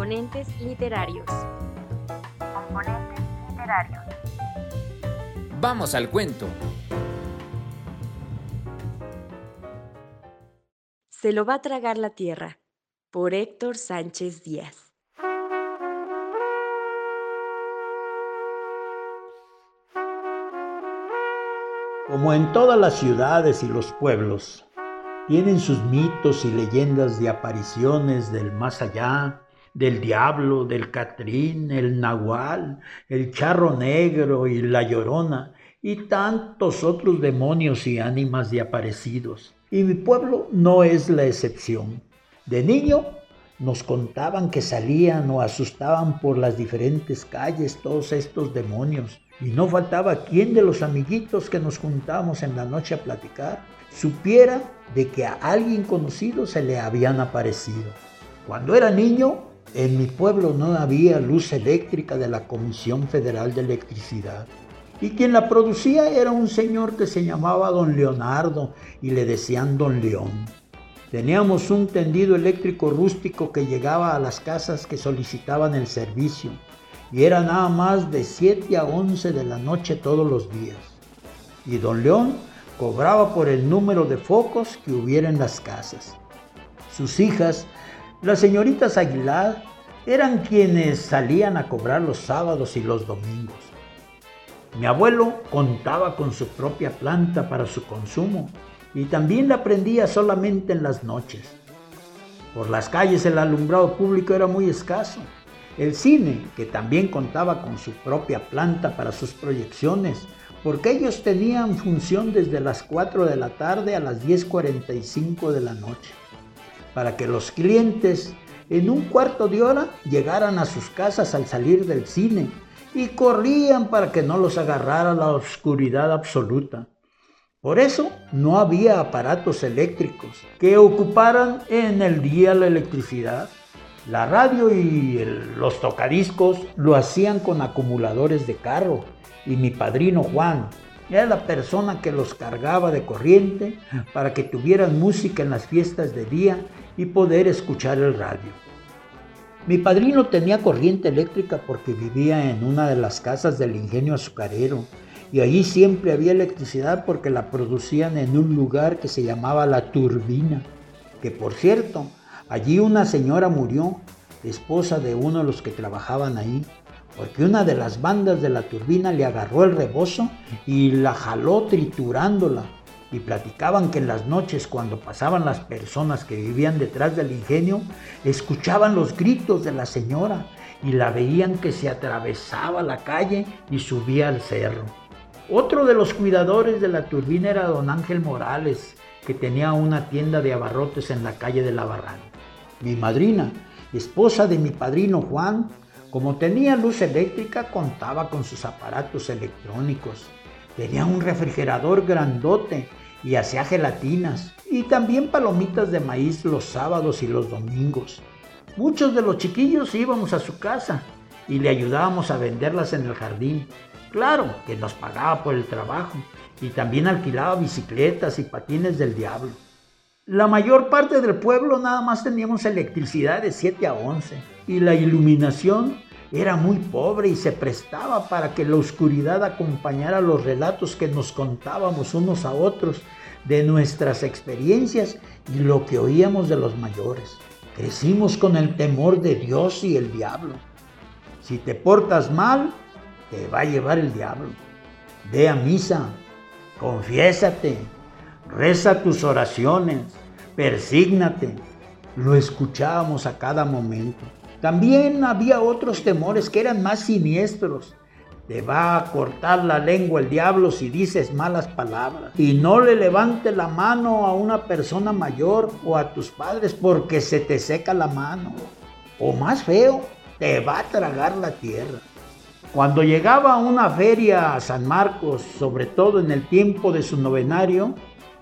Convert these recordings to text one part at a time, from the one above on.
Componentes literarios. Componentes literarios. Vamos al cuento. Se lo va a tragar la tierra, por Héctor Sánchez Díaz. Como en todas las ciudades y los pueblos, tienen sus mitos y leyendas de apariciones del más allá, del diablo, del catrín, el nahual, el charro negro y la llorona, y tantos otros demonios y ánimas de aparecidos. Y mi pueblo no es la excepción. De niño nos contaban que salían o asustaban por las diferentes calles todos estos demonios. Y no faltaba quien de los amiguitos que nos juntábamos en la noche a platicar supiera de que a alguien conocido se le habían aparecido. Cuando era niño, en mi pueblo no había luz eléctrica de la Comisión Federal de Electricidad. Y quien la producía era un señor que se llamaba don Leonardo y le decían don León. Teníamos un tendido eléctrico rústico que llegaba a las casas que solicitaban el servicio y era nada más de 7 a 11 de la noche todos los días. Y don León cobraba por el número de focos que hubiera en las casas. Sus hijas, las señoritas Aguilar, eran quienes salían a cobrar los sábados y los domingos. Mi abuelo contaba con su propia planta para su consumo y también la prendía solamente en las noches. Por las calles el alumbrado público era muy escaso. El cine, que también contaba con su propia planta para sus proyecciones, porque ellos tenían función desde las 4 de la tarde a las 10.45 de la noche, para que los clientes en un cuarto de hora llegaran a sus casas al salir del cine y corrían para que no los agarrara la oscuridad absoluta. Por eso no había aparatos eléctricos que ocuparan en el día la electricidad. La radio y los tocadiscos lo hacían con acumuladores de carro y mi padrino Juan era la persona que los cargaba de corriente para que tuvieran música en las fiestas de día y poder escuchar el radio. Mi padrino tenía corriente eléctrica porque vivía en una de las casas del ingenio azucarero y allí siempre había electricidad porque la producían en un lugar que se llamaba La Turbina, que por cierto, allí una señora murió, esposa de uno de los que trabajaban ahí, porque una de las bandas de la turbina le agarró el rebozo y la jaló triturándola. Y platicaban que en las noches cuando pasaban las personas que vivían detrás del ingenio, escuchaban los gritos de la señora y la veían que se atravesaba la calle y subía al cerro. Otro de los cuidadores de la turbina era don Ángel Morales, que tenía una tienda de abarrotes en la calle de la Barranca. Mi madrina, esposa de mi padrino Juan, como tenía luz eléctrica, contaba con sus aparatos electrónicos. Tenía un refrigerador grandote y hacía gelatinas y también palomitas de maíz los sábados y los domingos. Muchos de los chiquillos íbamos a su casa y le ayudábamos a venderlas en el jardín. Claro que nos pagaba por el trabajo y también alquilaba bicicletas y patines del diablo. La mayor parte del pueblo nada más teníamos electricidad de 7 a 11 y la iluminación era muy pobre y se prestaba para que la oscuridad acompañara los relatos que nos contábamos unos a otros de nuestras experiencias y lo que oíamos de los mayores. Crecimos con el temor de Dios y el diablo. Si te portas mal, te va a llevar el diablo. Ve a misa, confiésate, reza tus oraciones, persígnate. Lo escuchábamos a cada momento. También había otros temores que eran más siniestros. Te va a cortar la lengua el diablo si dices malas palabras. Y no le levante la mano a una persona mayor o a tus padres porque se te seca la mano. O más feo, te va a tragar la tierra. Cuando llegaba una feria a San Marcos, sobre todo en el tiempo de su novenario,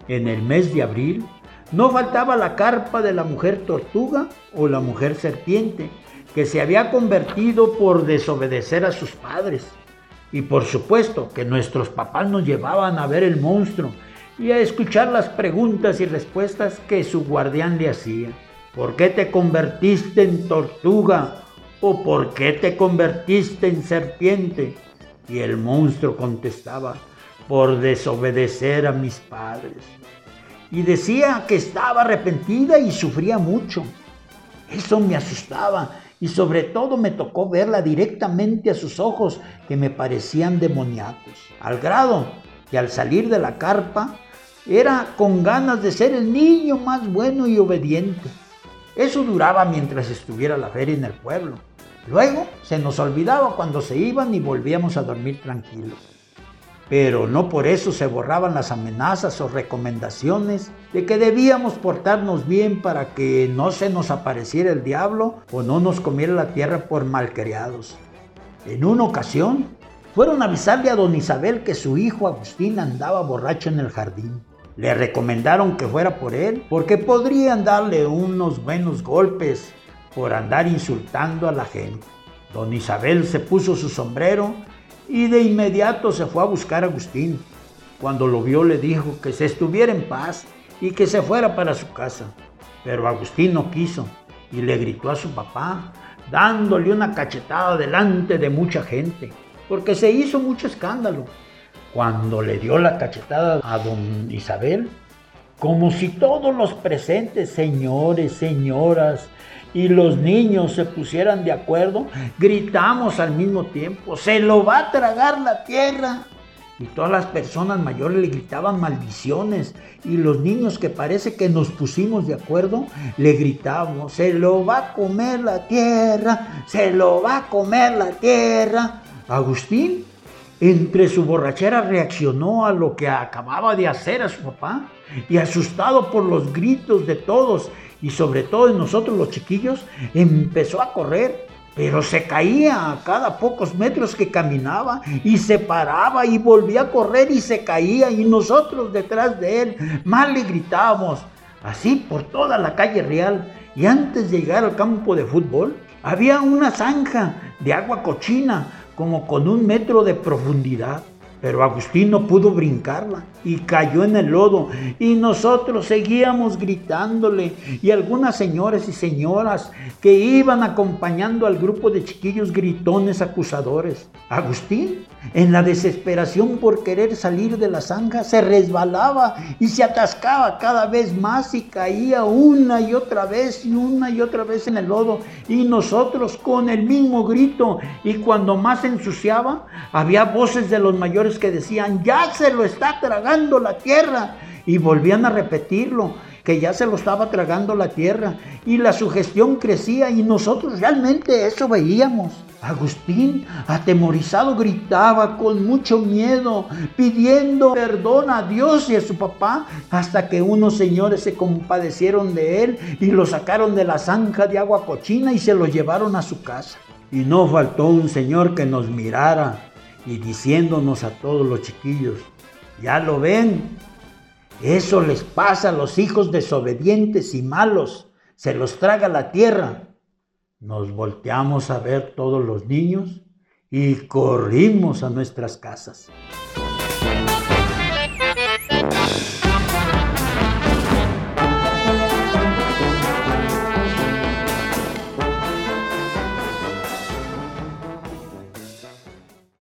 en el mes de abril, no faltaba la carpa de la mujer tortuga o la mujer serpiente, que se había convertido por desobedecer a sus padres. Y por supuesto que nuestros papás nos llevaban a ver el monstruo y a escuchar las preguntas y respuestas que su guardián le hacía. ¿Por qué te convertiste en tortuga ¿O por qué te convertiste en serpiente? Y el monstruo contestaba, por desobedecer a mis padres. Y decía que estaba arrepentida y sufría mucho. Eso me asustaba y sobre todo me tocó verla directamente a sus ojos que me parecían demoníacos, al grado que al salir de la carpa era con ganas de ser el niño más bueno y obediente. Eso duraba mientras estuviera la feria en el pueblo. Luego se nos olvidaba cuando se iban y volvíamos a dormir tranquilos. Pero no por eso se borraban las amenazas o recomendaciones de que debíamos portarnos bien para que no se nos apareciera el diablo o no nos comiera la tierra por malcriados. En una ocasión, fueron a avisarle a don Isabel que su hijo Agustín andaba borracho en el jardín. Le recomendaron que fuera por él porque podrían darle unos buenos golpes por andar insultando a la gente. Don Isabel se puso su sombrero y de inmediato se fue a buscar a Agustín. Cuando lo vio le dijo que se estuviera en paz y que se fuera para su casa. Pero Agustín no quiso y le gritó a su papá, dándole una cachetada delante de mucha gente, porque se hizo mucho escándalo. Cuando le dio la cachetada a don Isabel, como si todos los presentes, señores, señoras, y los niños se pusieran de acuerdo, gritamos al mismo tiempo, se lo va a tragar la tierra. Y todas las personas mayores le gritaban maldiciones y los niños que parece que nos pusimos de acuerdo, le gritábamos, se lo va a comer la tierra, se lo va a comer la tierra. Agustín, entre su borrachera, reaccionó a lo que acababa de hacer a su papá y asustado por los gritos de todos y sobre todo en nosotros los chiquillos, empezó a correr, pero se caía a cada pocos metros que caminaba y se paraba y volvía a correr y se caía y nosotros detrás de él más le gritábamos, así por toda la calle real y antes de llegar al campo de fútbol había una zanja de agua cochina como con un metro de profundidad. Pero Agustín no pudo brincarla y cayó en el lodo y nosotros seguíamos gritándole y algunas señores y señoras que iban acompañando al grupo de chiquillos gritones acusadores. Agustín, en la desesperación por querer salir de la zanja, se resbalaba y se atascaba cada vez más y caía una y otra vez y una y otra vez en el lodo y nosotros con el mismo grito y cuando más ensuciaba, había voces de los mayores que decían, ya se lo está tragando la tierra. Y volvían a repetirlo, que ya se lo estaba tragando la tierra. Y la sugestión crecía y nosotros realmente eso veíamos. Agustín, atemorizado, gritaba con mucho miedo, pidiendo perdón a Dios y a su papá, hasta que unos señores se compadecieron de él y lo sacaron de la zanja de agua cochina y se lo llevaron a su casa. Y no faltó un señor que nos mirara y diciéndonos a todos los chiquillos, ya lo ven, eso les pasa a los hijos desobedientes y malos, se los traga la tierra. Nos volteamos a ver todos los niños y corrimos a nuestras casas.